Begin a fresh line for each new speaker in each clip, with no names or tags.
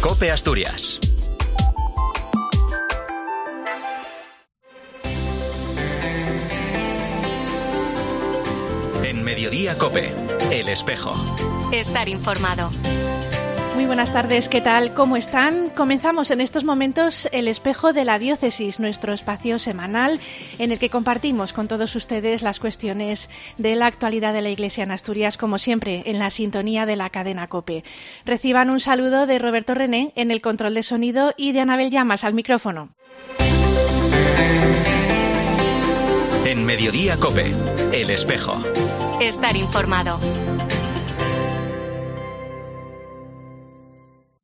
Cope Asturias. En Mediodía Cope, El Espejo.
Estar informado.
Muy buenas tardes, ¿qué tal? ¿Cómo están? Comenzamos en estos momentos el espejo de la diócesis, nuestro espacio semanal en el que compartimos con todos ustedes las cuestiones de la actualidad de la Iglesia en Asturias, como siempre, en la sintonía de la cadena COPE. Reciban un saludo de Roberto René en el control de sonido y de Anabel Llamas al micrófono.
En Mediodía Cope, El Espejo.
Estar informado.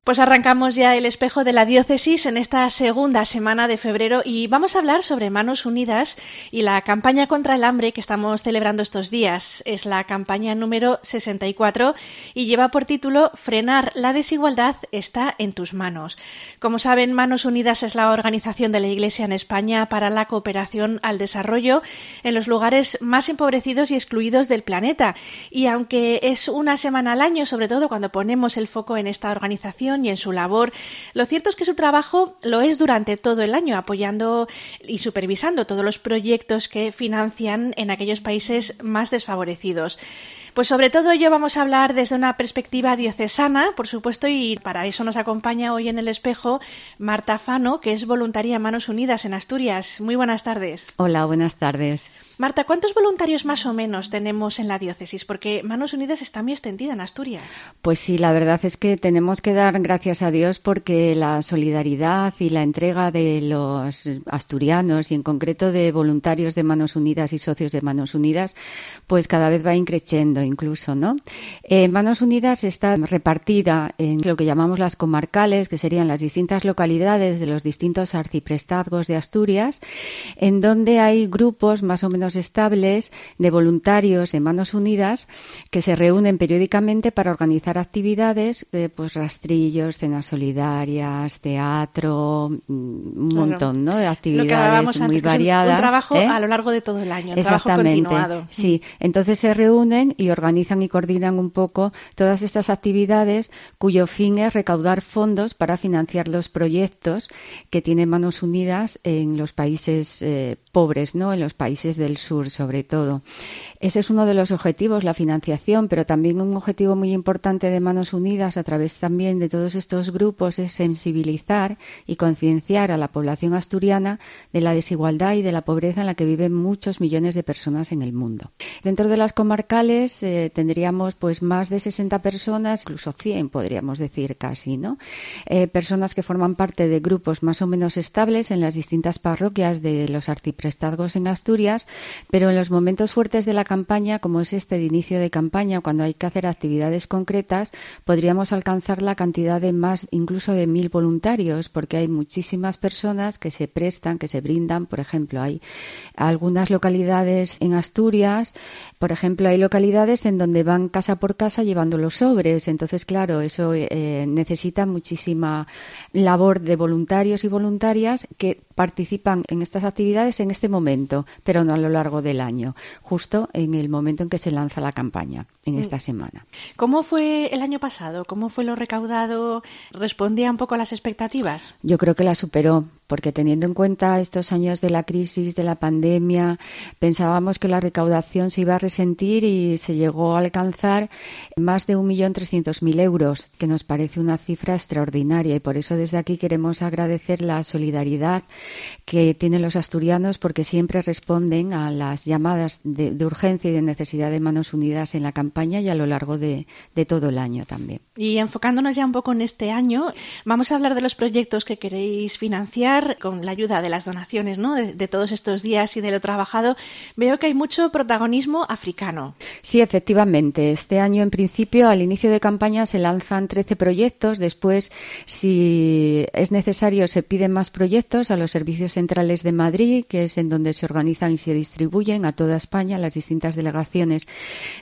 Pues arrancamos ya el espejo de la diócesis en esta segunda semana de febrero y vamos a hablar sobre Manos Unidas y la campaña contra el hambre que estamos celebrando estos días. Es la campaña número 64 y lleva por título Frenar la desigualdad está en tus manos. Como saben, Manos Unidas es la organización de la Iglesia en España para la cooperación al desarrollo en los lugares más empobrecidos y excluidos del planeta. Y aunque es una semana al año, sobre todo cuando ponemos el foco en esta organización, y en su labor. Lo cierto es que su trabajo lo es durante todo el año, apoyando y supervisando todos los proyectos que financian en aquellos países más desfavorecidos. Pues sobre todo ello vamos a hablar desde una perspectiva diocesana, por supuesto, y para eso nos acompaña hoy en el espejo Marta Fano, que es voluntaria Manos Unidas en Asturias. Muy buenas tardes.
Hola, buenas tardes.
Marta, ¿cuántos voluntarios más o menos tenemos en la diócesis? Porque Manos Unidas está muy extendida en Asturias.
Pues sí, la verdad es que tenemos que dar gracias a Dios porque la solidaridad y la entrega de los asturianos y en concreto de voluntarios de Manos Unidas y socios de Manos Unidas, pues cada vez va increciendo incluso, ¿no? Eh, Manos Unidas está repartida en lo que llamamos las comarcales, que serían las distintas localidades de los distintos arciprestazgos de Asturias, en donde hay grupos más o menos estables de voluntarios en Manos Unidas que se reúnen periódicamente para organizar actividades, de pues rastrillos, cenas solidarias, teatro, mm, un montón, ¿no? De actividades muy variadas.
Un trabajo
¿eh?
a lo largo de todo el año, un
Exactamente.
trabajo continuado.
Sí, entonces se reúnen y organizan y coordinan un poco todas estas actividades cuyo fin es recaudar fondos para financiar los proyectos que tienen Manos Unidas en los países eh, pobres, ¿no? En los países del sur, sobre todo. Ese es uno de los objetivos, la financiación, pero también un objetivo muy importante de Manos Unidas a través también de todos estos grupos es sensibilizar y concienciar a la población asturiana de la desigualdad y de la pobreza en la que viven muchos millones de personas en el mundo. Dentro de las comarcales eh, tendríamos pues más de 60 personas, incluso 100 podríamos decir casi, ¿no? Eh, personas que forman parte de grupos más o menos estables en las distintas parroquias de los arciprestazgos en Asturias, pero en los momentos fuertes de la campaña, como es este de inicio de campaña, cuando hay que hacer actividades concretas, podríamos alcanzar la cantidad de más, incluso de mil voluntarios, porque hay muchísimas personas que se prestan, que se brindan. Por ejemplo, hay algunas localidades en Asturias, por ejemplo, hay localidades en donde van casa por casa llevando los sobres. Entonces, claro, eso eh, necesita muchísima labor de voluntarios y voluntarias que participan en estas actividades en este momento, pero no a lo largo del año, justo en el momento en que se lanza la campaña, en esta semana.
¿Cómo fue el año pasado? ¿Cómo fue lo recaudado? ¿Respondía un poco a las expectativas?
Yo creo que la superó, porque teniendo en cuenta estos años de la crisis, de la pandemia, pensábamos que la recaudación se iba a resentir y se llegó a alcanzar más de 1.300.000 euros, que nos parece una cifra extraordinaria y por eso desde aquí queremos agradecer la solidaridad que tienen los asturianos porque siempre responden a las llamadas de, urgencia y de necesidad de manos unidas en la campaña y a lo largo de todo el año también.
Y enfocándonos ya un poco en este año, vamos a hablar de los proyectos que queréis financiar con la ayuda de las donaciones. De, de, todos estos días y de lo trabajado. Veo que hay mucho protagonismo africano.
Sí, efectivamente. Este año, en principio, al inicio de campaña se lanzan 13 proyectos. Después, si es necesario, se piden más proyectos a los servicios centrales de Madrid, que es en donde se organizan y se distribuyen a toda España, las distintas delegaciones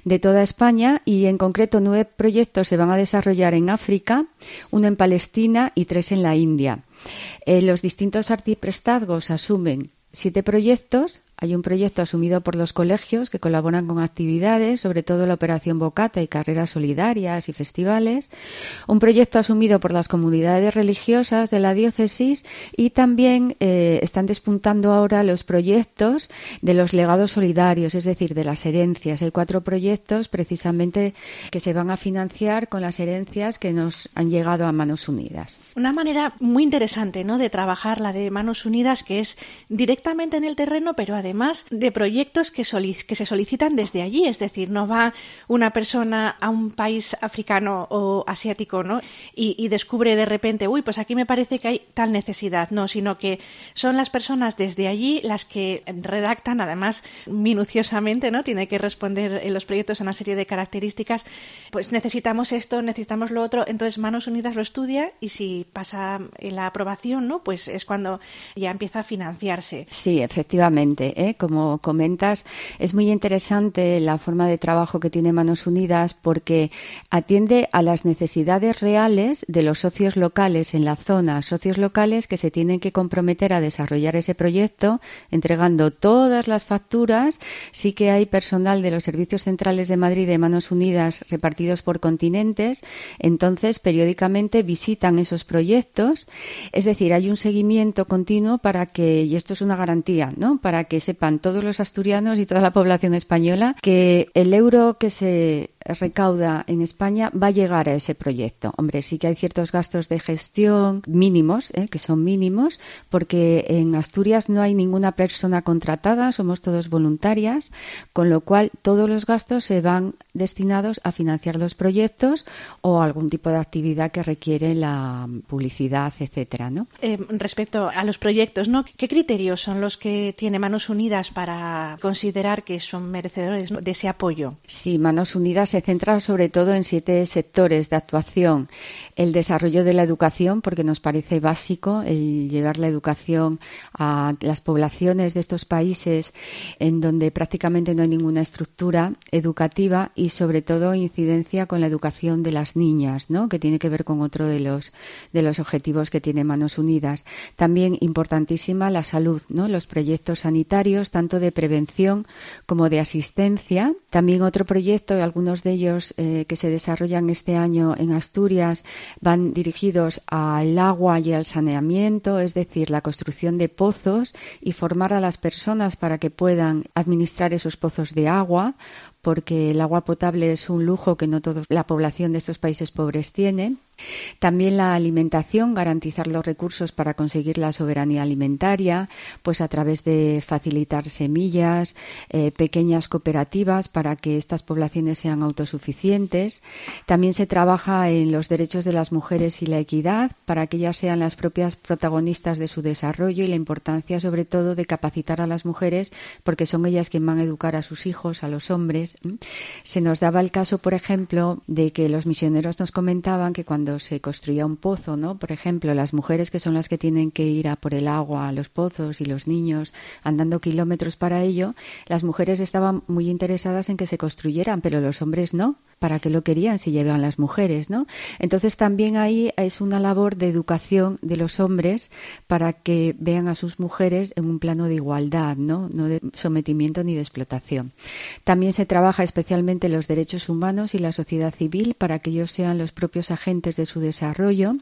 de toda España. Y en concreto, nueve proyectos se van a desarrollar en África, uno en Palestina y tres en la India. Eh, los distintos artiprestazgos asumen siete proyectos Hay un proyecto asumido por los colegios que colaboran con actividades, sobre todo la Operación Bocata y carreras solidarias y festivales. Un proyecto asumido por las comunidades religiosas de la diócesis y también eh, están despuntando ahora los proyectos de los legados solidarios, es decir, de las herencias. Hay cuatro proyectos precisamente que se van a financiar con las herencias que nos han llegado a Manos Unidas.
Una manera muy interesante ¿no? de trabajar la de Manos Unidas, que es directamente en el terreno, pero además de proyectos que, que se solicitan desde allí. Es decir, no va una persona a un país africano o asiático ¿no? y, y descubre de repente, uy, pues aquí me parece que hay tal necesidad. No, sino que son las personas desde allí las que redactan, además minuciosamente, ¿no? Tiene que responder en los proyectos a una serie de características. Pues necesitamos esto, necesitamos lo otro. Entonces Manos Unidas lo estudia y si pasa la aprobación, ¿no? Pues es cuando ya empieza a financiarse.
Sí, efectivamente. ¿Eh? Como comentas, es muy interesante la forma de trabajo que tiene Manos Unidas porque atiende a las necesidades reales de los socios locales en la zona, socios locales que se tienen que comprometer a desarrollar ese proyecto, entregando todas las facturas. Sí que hay personal de los servicios centrales de Madrid de Manos Unidas repartidos por continentes, entonces periódicamente visitan esos proyectos, es decir, hay un seguimiento continuo para que, y esto es una garantía, ¿no? Para que sepan todos los asturianos y toda la población española que el euro que se recauda en España va a llegar a ese proyecto. Hombre, sí que hay ciertos gastos de gestión mínimos, ¿eh? que son mínimos, porque en Asturias no hay ninguna persona contratada, somos todos voluntarias, con lo cual todos los gastos se van destinados a financiar los proyectos o algún tipo de actividad que requiere la publicidad, etcétera, ¿no?
Eh, respecto a los proyectos, ¿no? ¿Qué criterios son los que tiene Manos Unidas para considerar que son merecedores de ese apoyo?
Sí, Manos Unidas se centra sobre todo en siete sectores de actuación. El desarrollo de la educación, porque nos parece básico el llevar la educación a las poblaciones de estos países en donde prácticamente no hay ninguna estructura educativa y sobre todo incidencia con la educación de las niñas, ¿no? que tiene que ver con otro de los de los objetivos que tiene Manos Unidas. También importantísima la salud, ¿no? los proyectos sanitarios, tanto de prevención como de asistencia. También otro proyecto, algunos de ellos eh, que se desarrollan este año en Asturias van dirigidos al agua y al saneamiento, es decir, la construcción de pozos y formar a las personas para que puedan administrar esos pozos de agua porque el agua potable es un lujo que no toda la población de estos países pobres tiene. También la alimentación, garantizar los recursos para conseguir la soberanía alimentaria, pues a través de facilitar semillas, eh, pequeñas cooperativas para que estas poblaciones sean autosuficientes. También se trabaja en los derechos de las mujeres y la equidad para que ellas sean las propias protagonistas de su desarrollo y la importancia sobre todo de capacitar a las mujeres porque son ellas quienes van a educar a sus hijos, a los hombres se nos daba el caso, por ejemplo, de que los misioneros nos comentaban que cuando se construía un pozo, ¿no? Por ejemplo, las mujeres que son las que tienen que ir a por el agua a los pozos y los niños andando kilómetros para ello, las mujeres estaban muy interesadas en que se construyeran, pero los hombres no. ¿Para qué lo querían si llevan las mujeres, no? Entonces también ahí es una labor de educación de los hombres para que vean a sus mujeres en un plano de igualdad, ¿no? No de sometimiento ni de explotación. También se trabaja especialmente los derechos humanos y la sociedad civil para que ellos sean los propios agentes de su desarrollo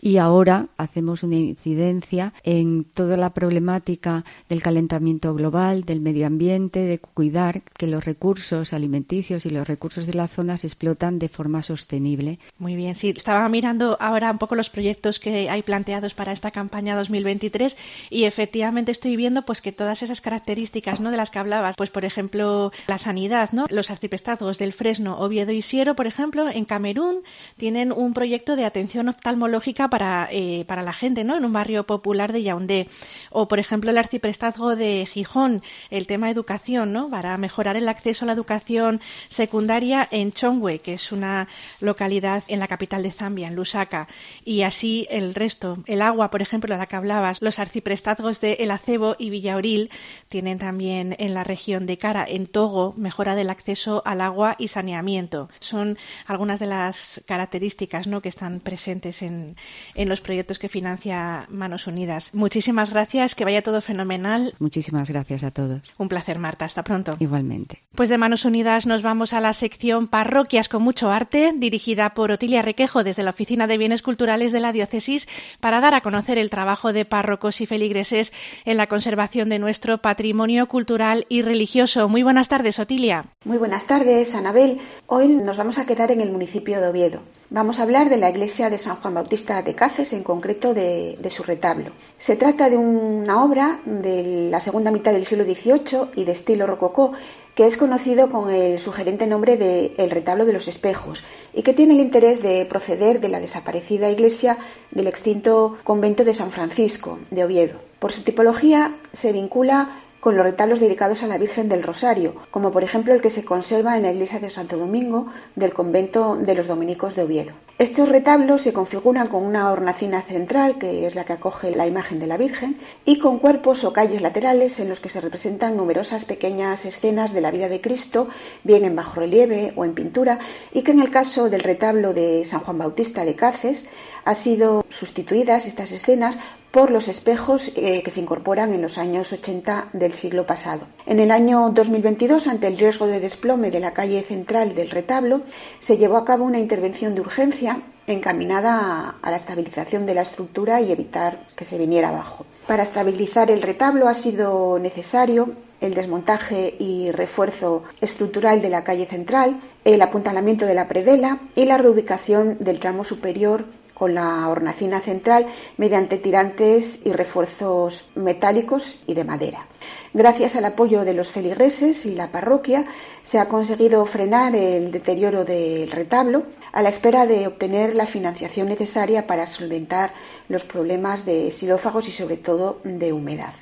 y ahora hacemos una incidencia en toda la problemática del calentamiento global, del medio ambiente, de cuidar que los recursos alimenticios y los recursos de la zona explotan de forma sostenible.
Muy bien, sí, estaba mirando ahora un poco los proyectos que hay planteados para esta campaña 2023 y efectivamente estoy viendo pues que todas esas características, ¿no? de las que hablabas, pues por ejemplo, la sanidad los arciprestazgos del Fresno, Oviedo y Siero, por ejemplo, en Camerún tienen un proyecto de atención oftalmológica para, eh, para la gente, ¿no? En un barrio popular de Yaoundé. O, por ejemplo, el arciprestazgo de Gijón, el tema educación, ¿no? Para mejorar el acceso a la educación secundaria en en Chongwe, que es una localidad en la capital de Zambia, en Lusaka, y así el resto. El agua, por ejemplo, a la que hablabas, los arciprestazgos de El Acebo y Villauril tienen también en la región de Cara, en Togo, mejora del acceso al agua y saneamiento. Son algunas de las características ¿no? que están presentes en, en los proyectos que financia Manos Unidas. Muchísimas gracias, que vaya todo fenomenal.
Muchísimas gracias a todos.
Un placer, Marta. Hasta pronto.
Igualmente.
Pues de Manos Unidas nos vamos a la sección Parroquias con mucho arte, dirigida por Otilia Requejo desde la Oficina de Bienes Culturales de la Diócesis, para dar a conocer el trabajo de párrocos y feligreses en la conservación de nuestro patrimonio cultural y religioso. Muy buenas tardes, Otilia.
Muy buenas tardes, Anabel. Hoy nos vamos a quedar en el municipio de Oviedo. Vamos a hablar de la iglesia de San Juan Bautista de Cáceres, en concreto de, de, su retablo. Se trata de una obra de la segunda mitad del siglo XVIII y de estilo rococó, que es conocido con el sugerente nombre de El retablo de los espejos y que tiene el interés de proceder de la desaparecida iglesia del extinto convento de San Francisco de Oviedo. Por su tipología se vincula con los retablos dedicados a la Virgen del Rosario, como por ejemplo el que se conserva en la iglesia de Santo Domingo del convento de los dominicos de Oviedo. Estos retablos se configuran con una hornacina central, que es la que acoge la imagen de la Virgen, y con cuerpos o calles laterales en los que se representan numerosas pequeñas escenas de la vida de Cristo, bien en bajo relieve o en pintura, y que en el caso del retablo de San Juan Bautista de Cáceres ha sido sustituidas estas escenas por los espejos eh, que se incorporan en los años 80 del siglo pasado. En el año 2022, ante el riesgo de desplome de la calle central del retablo, se llevó a cabo una intervención de urgencia encaminada a la estabilización de la estructura y evitar que se viniera abajo. Para estabilizar el retablo ha sido necesario el desmontaje y refuerzo estructural de la calle central, el apuntalamiento de la predela y la reubicación del tramo superior con la hornacina central mediante tirantes y refuerzos metálicos y de madera. Gracias al apoyo de los feligreses y la parroquia se ha conseguido frenar el deterioro del retablo a la espera de obtener la financiación necesaria para solventar los problemas de xilófagos y sobre todo de humedad.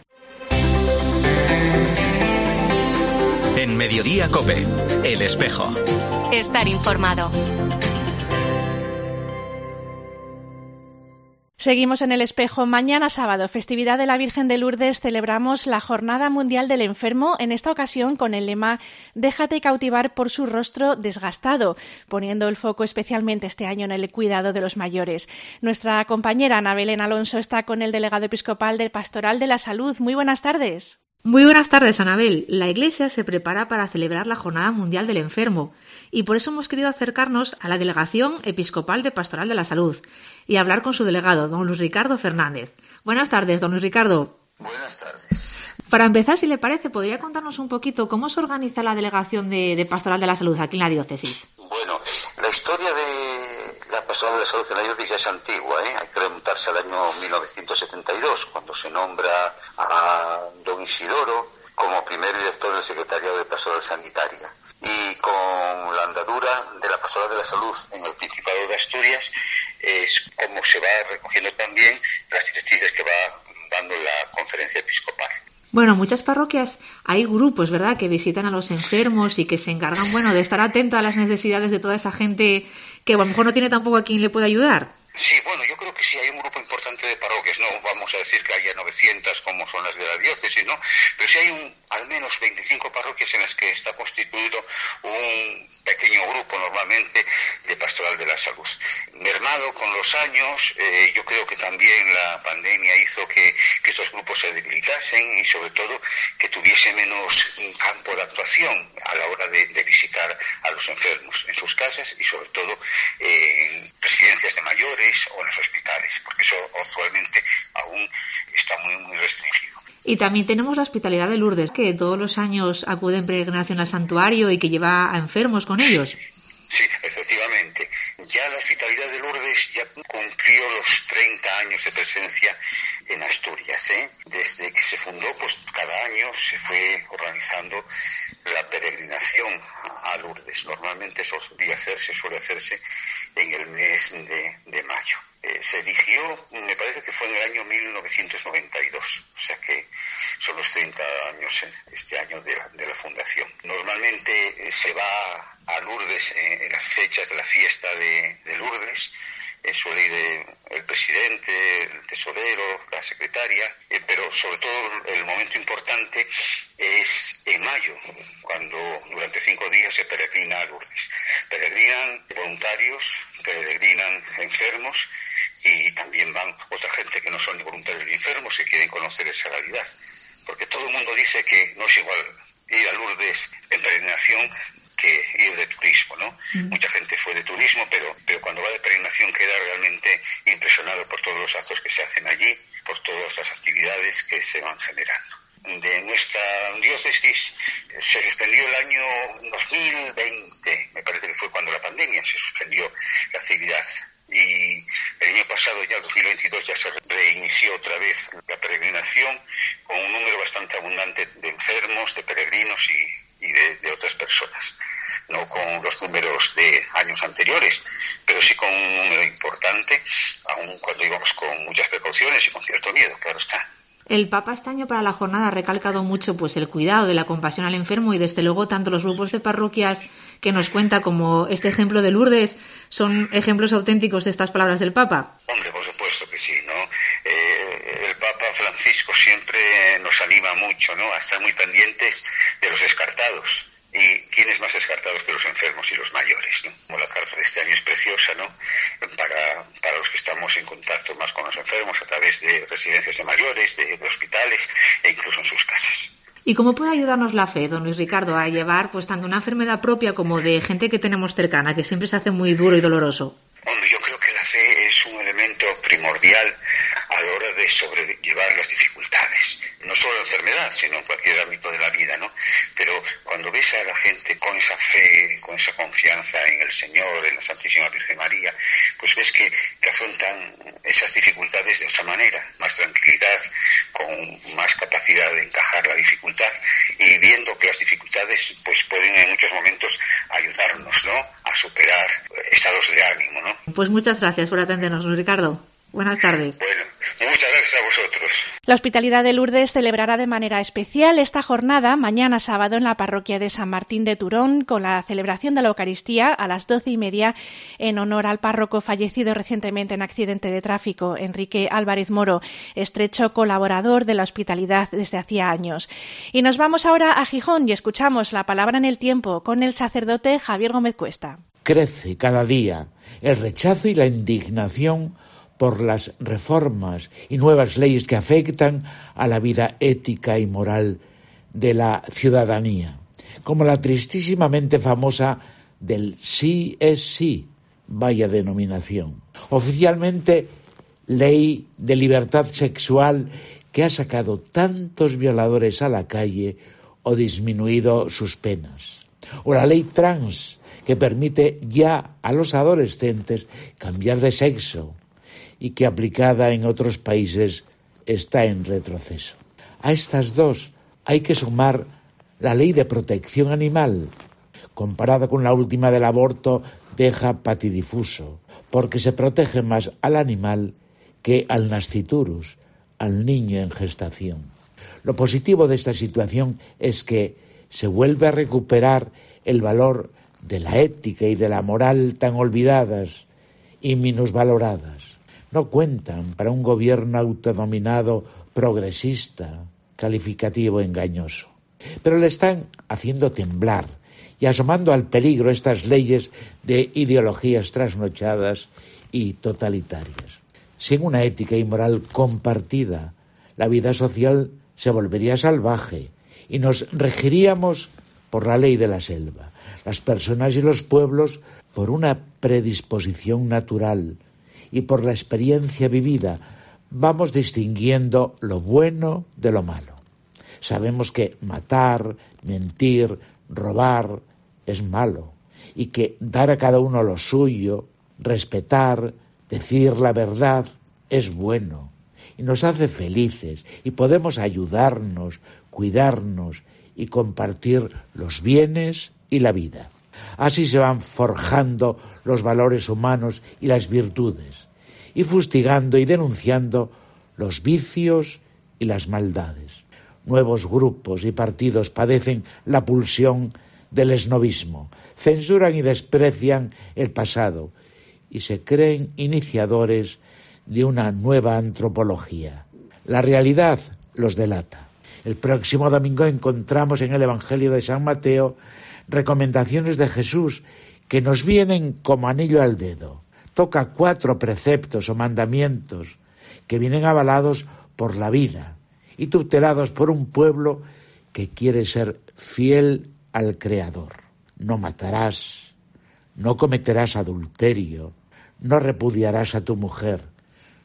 En Mediodía Cope, El Espejo.
Estar informado.
Seguimos en el espejo. Mañana sábado, festividad de la Virgen de Lourdes, celebramos la Jornada Mundial del Enfermo, en esta ocasión con el lema Déjate cautivar por su rostro desgastado, poniendo el foco especialmente este año en el cuidado de los mayores. Nuestra compañera Ana Belén Alonso está con el delegado episcopal del Pastoral de la Salud. Muy buenas tardes.
Muy buenas tardes, Anabel. La Iglesia se prepara para celebrar la Jornada Mundial del Enfermo y por eso hemos querido acercarnos a la Delegación Episcopal de Pastoral de la Salud y hablar con su delegado, don Luis Ricardo Fernández. Buenas tardes, don Luis Ricardo.
Buenas tardes.
Para empezar, si le parece, ¿podría contarnos un poquito cómo se organiza la Delegación de, de Pastoral de la Salud aquí en la diócesis?
Bueno, la historia de la Pastoral de la Salud en la diócesis es antigua, ¿eh? hay que remontarse al año 1972, cuando se nombra a don Isidoro como primer director del Secretariado de Pastoral Sanitaria. Y con la andadura de la Pastoral de la Salud en el Principado de Asturias es como se va recogiendo también las directrices que va dando la conferencia episcopal.
Bueno, muchas parroquias hay grupos, ¿verdad?, que visitan a los enfermos y que se encargan, bueno, de estar atenta a las necesidades de toda esa gente que a lo mejor no tiene tampoco a quien le pueda ayudar.
Sí, bueno, yo creo que sí hay un grupo importante de parroquias, no vamos a decir que haya 900 como son las de la diócesis, ¿no? Pero sí hay un, al menos 25 parroquias en las que está constituido un pequeño grupo normalmente de pastoral de la salud. Mermado con los años, eh, yo creo que también la pandemia hizo que, estos grupos se debilitasen y sobre todo que tuviese menos campo de actuación a la hora de, de visitar a los enfermos en sus casas y sobre todo eh, residencias de mayores o en los hospitales, porque eso actualmente aún está muy, muy restringido.
Y también tenemos la hospitalidad de Lourdes, que todos los años acude en peregrinación al santuario y que lleva a enfermos con ellos.
Sí, efectivamente. Ya la hospitalidad de Lourdes ya cumplió los 30 años de presencia en Asturias. ¿eh? Desde que se fundó, pues cada año se fue organizando la peregrinación a Lourdes. Normalmente eso hacerse, suele hacerse en el mes de, se erigió, me parece que fue en el año 1992, o sea que son los 30 años eh, este año de la, fundación. Normalmente eh, se va a Lourdes en, las fechas de la fiesta de, Lourdes, suele ir el presidente, el tesorero, la secretaria, eh, pero sobre todo el momento importante es en mayo, cuando durante cinco días se peregrina a Lourdes. Peregrinan voluntarios, peregrinan enfermos y también van otra gente que no son ni voluntarios ni enfermos que quieren conocer esa realidad. Porque todo el mundo dice que no es igual ir a Lourdes en peregrinación que ir de turismo, ¿no? Mm. Mucha gente fue de turismo, pero, pero cuando va de peregrinación queda realmente impresionado por todos los actos que se hacen allí, por todas las actividades que se van generando. De nuestra diócesis se suspendió el año 2020, me parece que fue cuando la pandemia se suspendió la actividad y el año pasado, ya 2022, ya se reinició otra vez la peregrinación con un número bastante abundante de enfermos, de peregrinos y, y de, otras personas. No con los números de años anteriores, pero sí con un número importante, aun cuando íbamos con muchas precauciones y con cierto miedo, claro está.
El Papa este año para la jornada ha recalcado mucho pues el cuidado de la compasión al enfermo y desde luego tanto los grupos de parroquias que nos cuenta como este ejemplo de Lourdes son ejemplos auténticos de estas palabras del Papa.
Francisco siempre nos anima mucho, ¿no? A estar muy pendientes de los descartados y quiénes más descartados que los enfermos y los mayores. ¿no? Como la carta de este año es preciosa ¿no? para, para los que estamos en contacto más con los enfermos a través de residencias de mayores, de, hospitales e incluso en sus casas.
¿Y cómo puede ayudarnos la fe, don Luis Ricardo, a llevar pues tanto una enfermedad propia como de gente que tenemos cercana, que siempre se hace muy duro y doloroso?
Hombre, yo creo que la fe es un elemento primordial a la hora de sobrellevar las dificultades. No solo enfermedad, sino en cualquier ámbito de la vida, ¿no? Pero cuando ves a la gente con esa fe, con esa confianza en el Señor, en la Santísima Virgen María, pues ves que, que afrontan esas dificultades de otra manera, más tranquilidad, con más capacidad de encajar la dificultad y viendo que las dificultades pues pueden en muchos momentos ayudarnos, ¿no? A superar estados de ánimo, ¿no?
Pues muchas gracias por atendernos, Ricardo. Buenas tardes.
Bueno, muchas gracias a vosotros.
La Hospitalidad de Lourdes celebrará de manera especial esta jornada mañana sábado en la parroquia de San Martín de Turón con la celebración de la Eucaristía a las doce y media en honor al párroco fallecido recientemente en accidente de tráfico, Enrique Álvarez Moro, estrecho colaborador de la Hospitalidad desde hacía años. Y nos vamos ahora a Gijón y escuchamos la palabra en el tiempo con el sacerdote Javier Gómez Cuesta.
Crece cada día el rechazo y la indignación por las reformas y nuevas leyes que afectan a la vida ética y moral de la ciudadanía, como la tristísimamente famosa del sí es sí, vaya denominación. Oficialmente, ley de libertad sexual que ha sacado tantos violadores a la calle o disminuido sus penas. O la ley trans, que permite ya a los adolescentes cambiar de sexo, y que aplicada en otros países está en retroceso. A estas dos hay que sumar la ley de protección animal. Comparada con la última del aborto, deja patidifuso, porque se protege más al animal que al nasciturus, al niño en gestación. Lo positivo de esta situación es que se vuelve a recuperar el valor de la ética y de la moral tan olvidadas y minusvaloradas no cuentan para un gobierno autodominado progresista, calificativo engañoso. Pero le están haciendo temblar y asomando al peligro estas leyes de ideologías trasnochadas y totalitarias. Sin una ética y moral compartida, la vida social se volvería salvaje y nos regiríamos por la ley de la selva, las personas y los pueblos por una predisposición natural, y por la experiencia vivida vamos distinguiendo lo bueno de lo malo. Sabemos que matar, mentir, robar es malo y que dar a cada uno lo suyo, respetar, decir la verdad es bueno y nos hace felices y podemos ayudarnos, cuidarnos y compartir los bienes y la vida. Así se van forjando los valores humanos y las virtudes, y fustigando y denunciando los vicios y las maldades. Nuevos grupos y partidos padecen la pulsión del esnovismo, censuran y desprecian el pasado y se creen iniciadores de una nueva antropología. La realidad los delata. El próximo domingo encontramos en el Evangelio de San Mateo recomendaciones de Jesús que nos vienen como anillo al dedo. Toca cuatro preceptos o mandamientos que vienen avalados por la vida y tutelados por un pueblo que quiere ser fiel al Creador. No matarás, no cometerás adulterio, no repudiarás a tu mujer,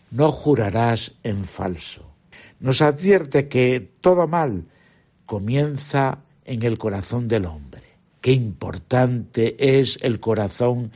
no jurarás en falso. Nos advierte que todo mal comienza en el corazón del hombre. Qué importante es el corazón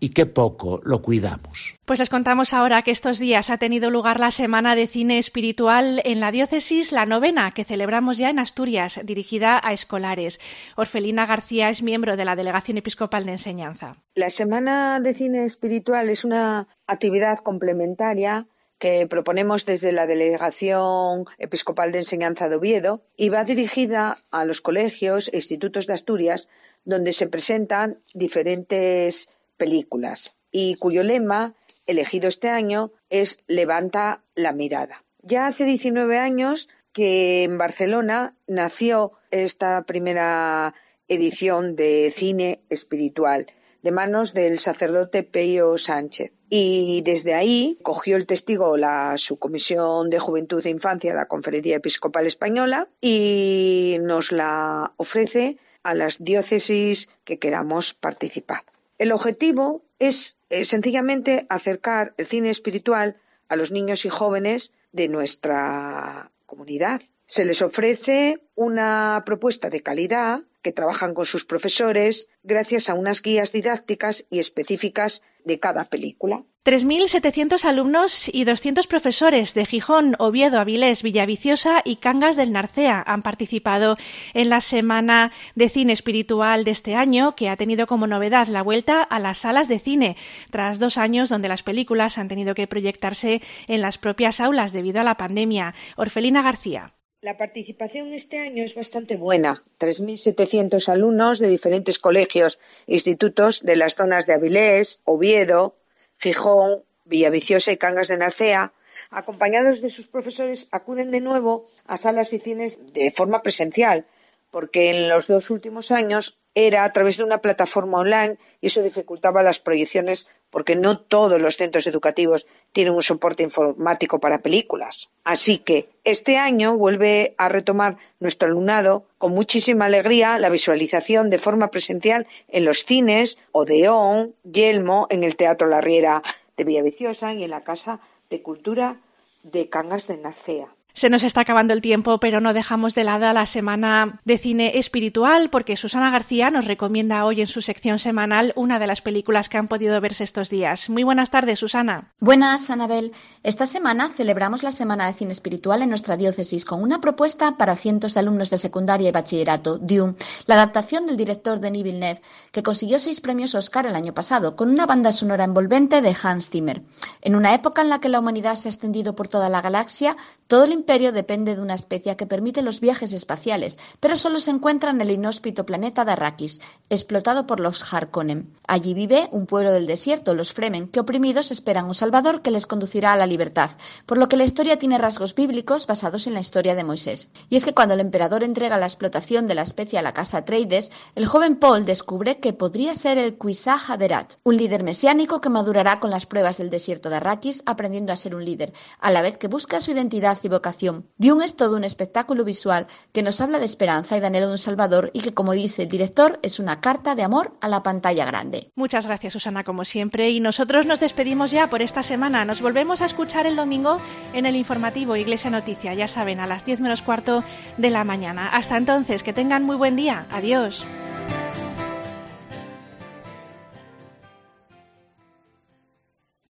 y qué poco lo cuidamos.
Pues les contamos ahora que estos días ha tenido lugar la Semana de Cine Espiritual en la diócesis La Novena, que celebramos ya en Asturias, dirigida a escolares. Orfelina García es miembro de la Delegación Episcopal de Enseñanza.
La Semana de Cine Espiritual es una actividad complementaria que proponemos desde la Delegación Episcopal de Enseñanza de Oviedo y va dirigida a los colegios e institutos de Asturias donde se presentan diferentes películas y cuyo lema, elegido este año, es Levanta la mirada. Ya hace 19 años que en Barcelona nació esta primera edición de cine espiritual de manos del sacerdote Peyo Sánchez. Y desde ahí cogió el testigo la subcomisión de Juventud e Infancia de la Conferencia Episcopal Española y nos la ofrece a las diócesis que queramos participar. El objetivo es eh, sencillamente acercar el cine espiritual a los niños y jóvenes de nuestra comunidad. Se les ofrece una propuesta de calidad que trabajan con sus profesores gracias a unas guías didácticas y específicas de cada película.
3.700 alumnos y 200 profesores de Gijón, Oviedo, Avilés, Villaviciosa y Cangas del Narcea han participado en la Semana de Cine Espiritual de este año, que ha tenido como novedad la vuelta a las salas de cine, tras dos años donde las películas han tenido que proyectarse en las propias aulas debido a la pandemia. Orfelina García.
La participación este año es bastante buena. 3.700 alumnos de diferentes colegios e institutos de las zonas de Avilés, Oviedo, Gijón, Villaviciosa y Cangas de Narcea, acompañados de sus profesores, acuden de nuevo a salas y cines de forma presencial, porque en los dos últimos años era a través de una plataforma online y eso dificultaba las proyecciones porque no todos los centros educativos tienen un soporte informático para películas. Así que este año vuelve a retomar nuestro alumnado con muchísima alegría la visualización de forma presencial en los cines Odeón, Yelmo, en el Teatro La Riera de Villaviciosa y en la Casa de Cultura de Cangas de Narcea.
Se nos está acabando el tiempo, pero no dejamos de lado la semana de cine espiritual porque Susana García nos recomienda hoy en su sección semanal una de las películas que han podido verse estos días. Muy buenas tardes, Susana.
Buenas, Anabel. Esta semana celebramos la Semana de Cine Espiritual en nuestra diócesis con una propuesta para cientos de alumnos de secundaria y bachillerato, Dune, la adaptación del director Denis Villeneuve, que consiguió seis premios Oscar el año pasado con una banda sonora envolvente de Hans Zimmer. En una época en la que la humanidad se ha extendido por toda la galaxia, todo el imperio depende de una especie que permite los viajes espaciales, pero solo se encuentra en el inhóspito planeta de Arrakis, explotado por los Harkonnen. Allí vive un pueblo del desierto, los Fremen, que oprimidos esperan un salvador que les conducirá a la libertad, por lo que la historia tiene rasgos bíblicos basados en la historia de Moisés. Y es que cuando el emperador entrega la explotación de la especie a la casa Atreides, el joven Paul descubre que podría ser el Kwisah Haderach, un líder mesiánico que madurará con las pruebas del desierto de Arrakis, aprendiendo a ser un líder, a la vez que busca su identidad y vocación Dune es todo un espectáculo visual que nos habla de esperanza y de anhelo de un Salvador y que, como dice el director, es una carta de amor a la pantalla grande.
Muchas gracias, Susana, como siempre. Y nosotros nos despedimos ya por esta semana. Nos volvemos a escuchar el domingo en el informativo Iglesia Noticia, ya saben, a las 10 menos cuarto de la mañana. Hasta entonces, que tengan muy buen día. Adiós.